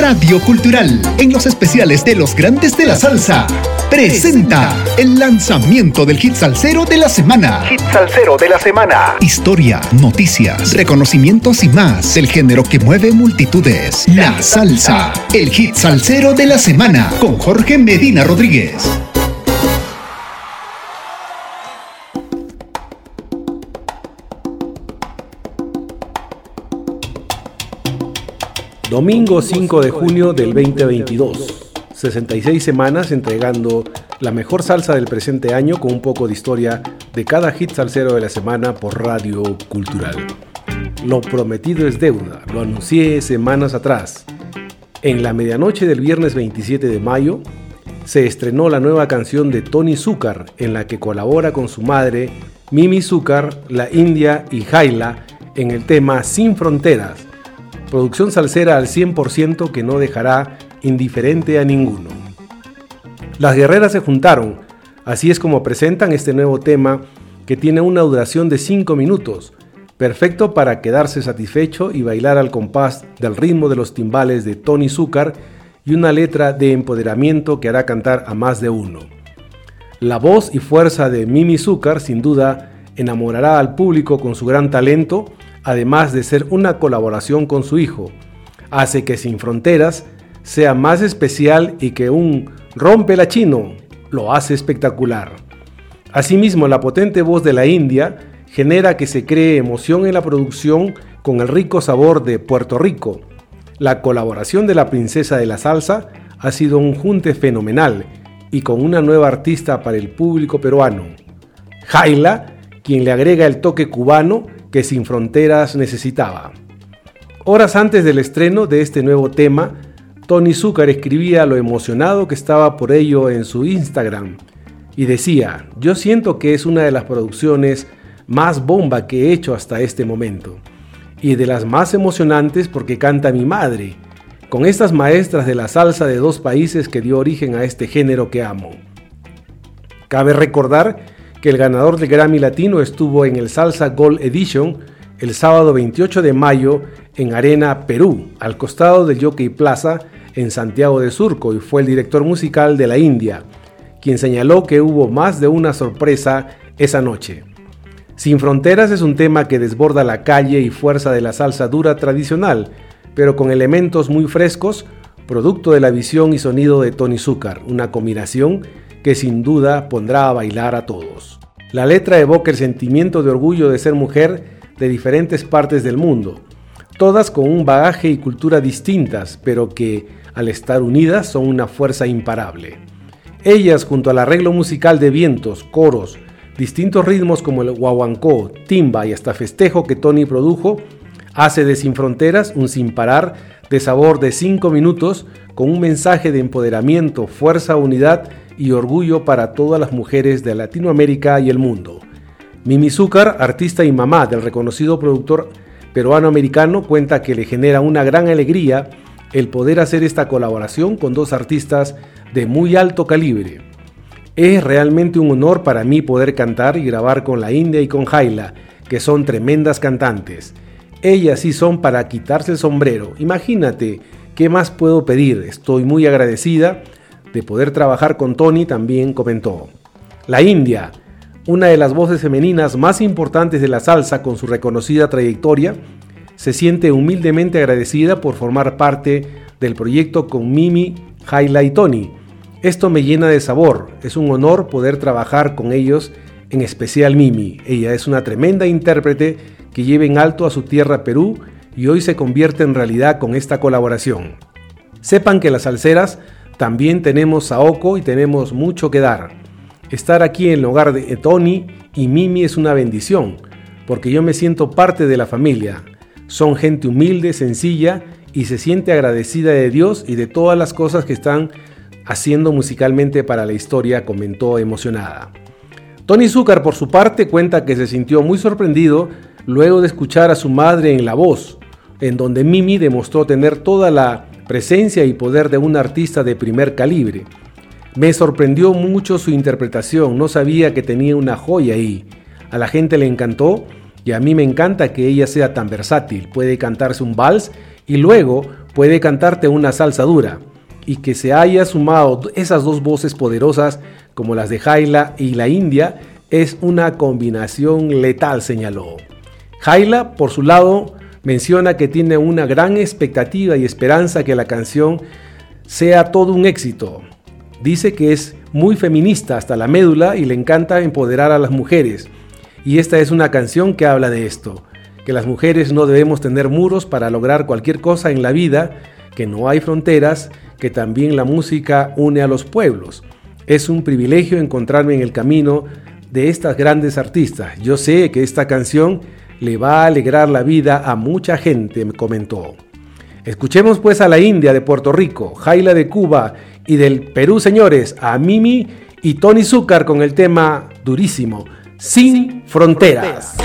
Radio Cultural, en los especiales de los grandes de la salsa, presenta el lanzamiento del hit salsero de la semana. Hit salsero de la semana. Historia, noticias, reconocimientos y más del género que mueve multitudes. La salsa, el hit salsero de la semana, con Jorge Medina Rodríguez. Domingo 5 de junio del 2022. 66 semanas entregando la mejor salsa del presente año con un poco de historia de cada hit salsero de la semana por Radio Cultural. Lo prometido es deuda, lo anuncié semanas atrás. En la medianoche del viernes 27 de mayo se estrenó la nueva canción de Tony Zúcar en la que colabora con su madre Mimi Zúcar, la India y Jaila en el tema Sin Fronteras Producción salsera al 100% que no dejará indiferente a ninguno. Las guerreras se juntaron, así es como presentan este nuevo tema que tiene una duración de 5 minutos, perfecto para quedarse satisfecho y bailar al compás del ritmo de los timbales de Tony Zúcar y una letra de empoderamiento que hará cantar a más de uno. La voz y fuerza de Mimi Zúcar sin duda enamorará al público con su gran talento además de ser una colaboración con su hijo, hace que Sin Fronteras sea más especial y que un rompe la chino lo hace espectacular. Asimismo, la potente voz de la India genera que se cree emoción en la producción con el rico sabor de Puerto Rico. La colaboración de la princesa de la salsa ha sido un junte fenomenal y con una nueva artista para el público peruano. Jaila, quien le agrega el toque cubano que Sin Fronteras necesitaba. Horas antes del estreno de este nuevo tema, Tony Zucker escribía lo emocionado que estaba por ello en su Instagram y decía, yo siento que es una de las producciones más bomba que he hecho hasta este momento y de las más emocionantes porque canta mi madre, con estas maestras de la salsa de dos países que dio origen a este género que amo. Cabe recordar que el ganador del Grammy Latino estuvo en el Salsa Gold Edition el sábado 28 de mayo en Arena, Perú, al costado del Jockey Plaza en Santiago de Surco y fue el director musical de la India, quien señaló que hubo más de una sorpresa esa noche. Sin Fronteras es un tema que desborda la calle y fuerza de la salsa dura tradicional, pero con elementos muy frescos, producto de la visión y sonido de Tony Zucker, una combinación que sin duda pondrá a bailar a todos. La letra evoca el sentimiento de orgullo de ser mujer de diferentes partes del mundo, todas con un bagaje y cultura distintas, pero que, al estar unidas, son una fuerza imparable. Ellas, junto al arreglo musical de vientos, coros, distintos ritmos como el guaguancó, timba y hasta festejo que Tony produjo, hace de Sin Fronteras un sin parar de sabor de 5 minutos con un mensaje de empoderamiento, fuerza, unidad y orgullo para todas las mujeres de Latinoamérica y el mundo. Mimi Zúcar, artista y mamá del reconocido productor peruano-americano, cuenta que le genera una gran alegría el poder hacer esta colaboración con dos artistas de muy alto calibre. Es realmente un honor para mí poder cantar y grabar con la India y con Jaila, que son tremendas cantantes. Ellas sí son para quitarse el sombrero. Imagínate, ¿qué más puedo pedir? Estoy muy agradecida de poder trabajar con Tony también comentó. La India, una de las voces femeninas más importantes de la salsa con su reconocida trayectoria, se siente humildemente agradecida por formar parte del proyecto con Mimi, Jaila y Tony. Esto me llena de sabor, es un honor poder trabajar con ellos, en especial Mimi. Ella es una tremenda intérprete que lleva en alto a su tierra Perú y hoy se convierte en realidad con esta colaboración. Sepan que las salseras también tenemos Saoko y tenemos mucho que dar. Estar aquí en el hogar de Tony y Mimi es una bendición, porque yo me siento parte de la familia. Son gente humilde, sencilla y se siente agradecida de Dios y de todas las cosas que están haciendo musicalmente para la historia, comentó emocionada. Tony Zucker por su parte cuenta que se sintió muy sorprendido luego de escuchar a su madre en La Voz, en donde Mimi demostró tener toda la presencia y poder de un artista de primer calibre. Me sorprendió mucho su interpretación, no sabía que tenía una joya ahí. A la gente le encantó y a mí me encanta que ella sea tan versátil. Puede cantarse un vals y luego puede cantarte una salsa dura y que se haya sumado esas dos voces poderosas como las de Jaila y la India es una combinación letal, señaló. Jaila, por su lado, menciona que tiene una gran expectativa y esperanza que la canción sea todo un éxito. Dice que es muy feminista hasta la médula y le encanta empoderar a las mujeres. Y esta es una canción que habla de esto, que las mujeres no debemos tener muros para lograr cualquier cosa en la vida, que no hay fronteras, que también la música une a los pueblos. Es un privilegio encontrarme en el camino de estas grandes artistas. Yo sé que esta canción le va a alegrar la vida a mucha gente, me comentó. Escuchemos pues a la India de Puerto Rico, Jaila de Cuba y del Perú, señores, a Mimi y Tony Zúcar con el tema durísimo, Sin Fronteras.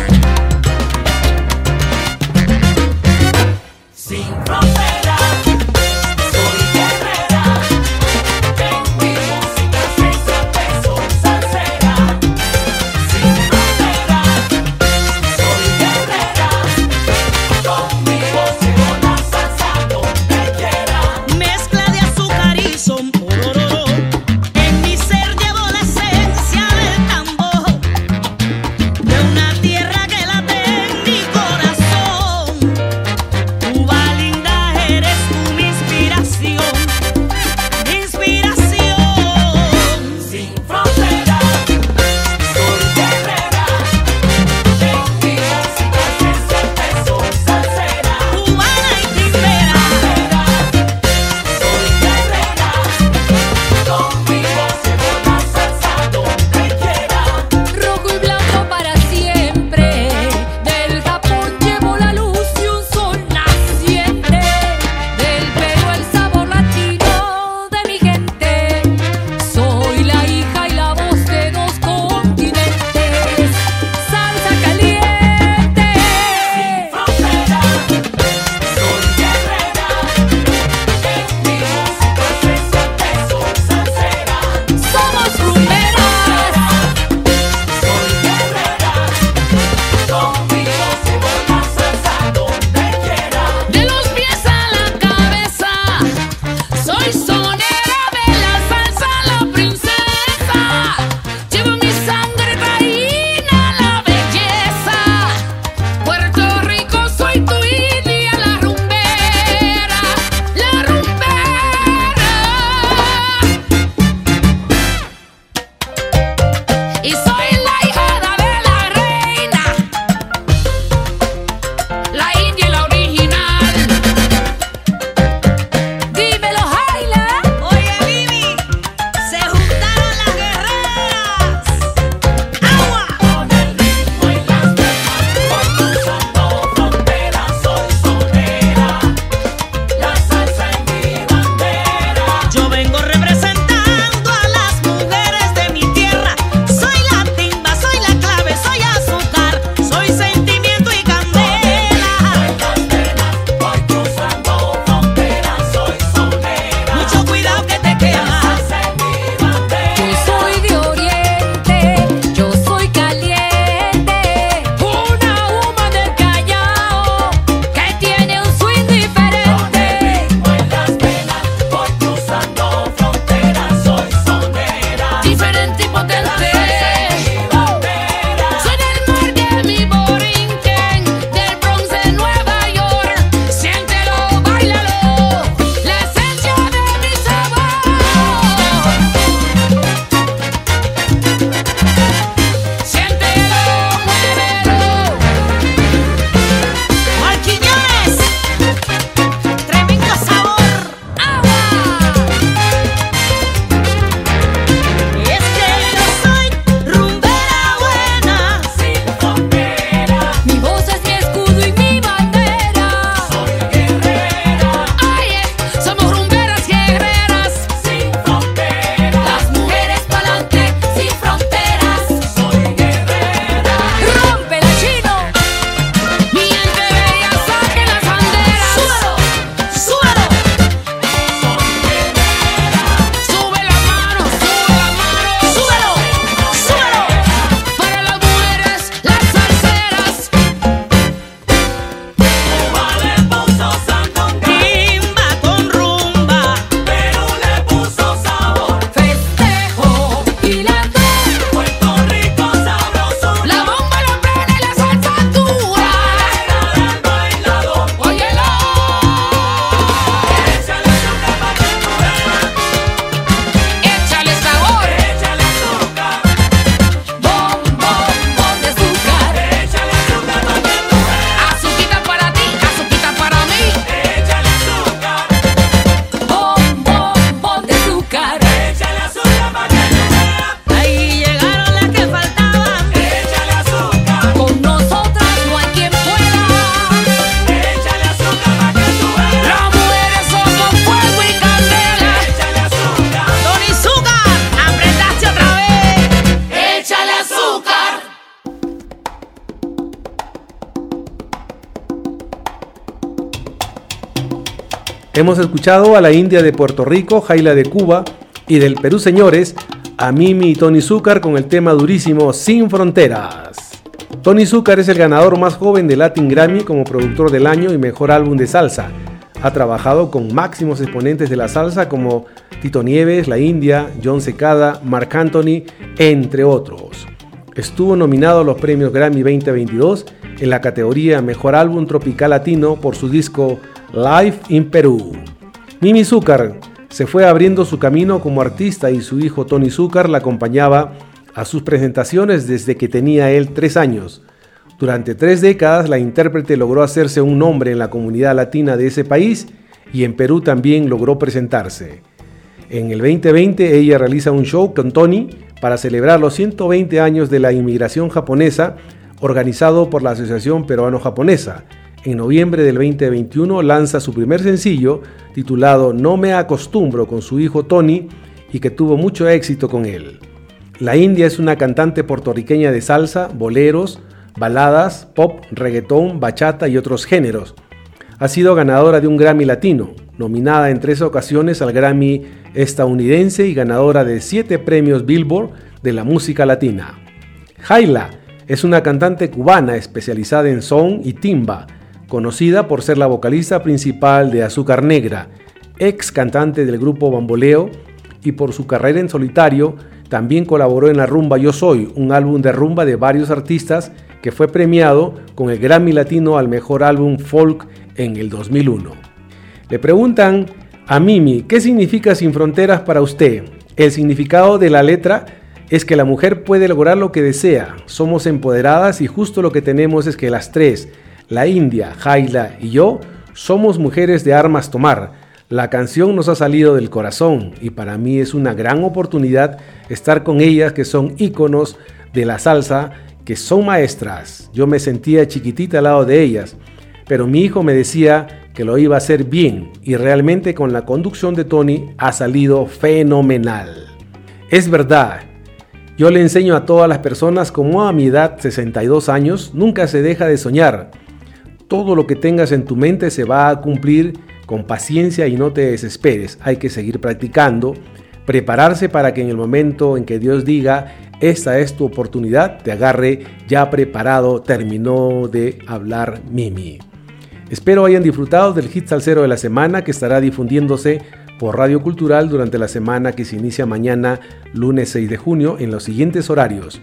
Hemos escuchado a la India de Puerto Rico, Jaila de Cuba y del Perú, señores, a Mimi y Tony Zúcar con el tema durísimo Sin Fronteras. Tony Zúcar es el ganador más joven de Latin Grammy como productor del año y mejor álbum de salsa. Ha trabajado con máximos exponentes de la salsa como Tito Nieves, La India, John Secada, Marc Anthony, entre otros. Estuvo nominado a los premios Grammy 2022 en la categoría Mejor Álbum Tropical Latino por su disco Live in Perú. Mimi Zúcar se fue abriendo su camino como artista y su hijo Tony Zúcar la acompañaba a sus presentaciones desde que tenía él tres años. Durante tres décadas la intérprete logró hacerse un nombre en la comunidad latina de ese país y en Perú también logró presentarse. En el 2020 ella realiza un show con Tony para celebrar los 120 años de la inmigración japonesa organizado por la Asociación Peruano-Japonesa. En noviembre del 2021 lanza su primer sencillo titulado No me acostumbro con su hijo Tony y que tuvo mucho éxito con él. La India es una cantante puertorriqueña de salsa, boleros, baladas, pop, reggaetón, bachata y otros géneros. Ha sido ganadora de un Grammy Latino, nominada en tres ocasiones al Grammy estadounidense y ganadora de siete premios Billboard de la música latina. Jaila es una cantante cubana especializada en son y timba, conocida por ser la vocalista principal de Azúcar Negra, ex cantante del grupo Bamboleo, y por su carrera en solitario también colaboró en la rumba Yo Soy, un álbum de rumba de varios artistas que fue premiado con el Grammy Latino al mejor álbum folk en el 2001. Le preguntan a Mimi, ¿qué significa Sin Fronteras para usted? El significado de la letra es que la mujer puede lograr lo que desea. Somos empoderadas y justo lo que tenemos es que las tres, la India, Jaila y yo, somos mujeres de armas tomar. La canción nos ha salido del corazón y para mí es una gran oportunidad estar con ellas que son íconos de la salsa, que son maestras. Yo me sentía chiquitita al lado de ellas, pero mi hijo me decía que lo iba a hacer bien y realmente con la conducción de Tony ha salido fenomenal. Es verdad, yo le enseño a todas las personas como a mi edad, 62 años, nunca se deja de soñar. Todo lo que tengas en tu mente se va a cumplir con paciencia y no te desesperes. Hay que seguir practicando, prepararse para que en el momento en que Dios diga, esta es tu oportunidad, te agarre ya preparado, terminó de hablar Mimi. Espero hayan disfrutado del hit salsero de la semana que estará difundiéndose por Radio Cultural durante la semana que se inicia mañana, lunes 6 de junio, en los siguientes horarios: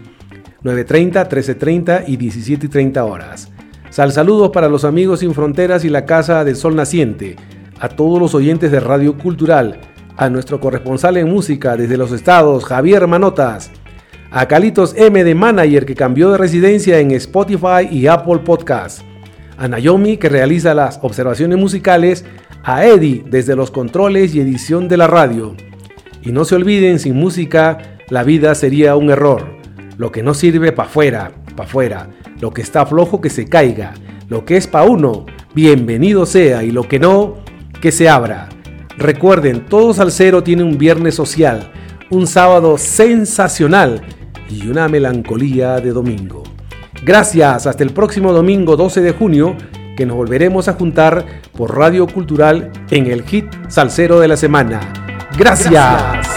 9.30, 13.30 y 17.30 horas. Sal saludos para los amigos sin fronteras y la Casa del Sol Naciente, a todos los oyentes de Radio Cultural, a nuestro corresponsal en música desde los estados, Javier Manotas, a Calitos M de Manager que cambió de residencia en Spotify y Apple Podcasts a Naomi que realiza las observaciones musicales, a Eddie desde los controles y edición de la radio. Y no se olviden, sin música la vida sería un error. Lo que no sirve pa' fuera, pa' fuera. Lo que está flojo que se caiga. Lo que es pa' uno, bienvenido sea. Y lo que no, que se abra. Recuerden, todo salsero tiene un viernes social, un sábado sensacional y una melancolía de domingo. Gracias, hasta el próximo domingo 12 de junio, que nos volveremos a juntar por Radio Cultural en el hit Salsero de la Semana. Gracias.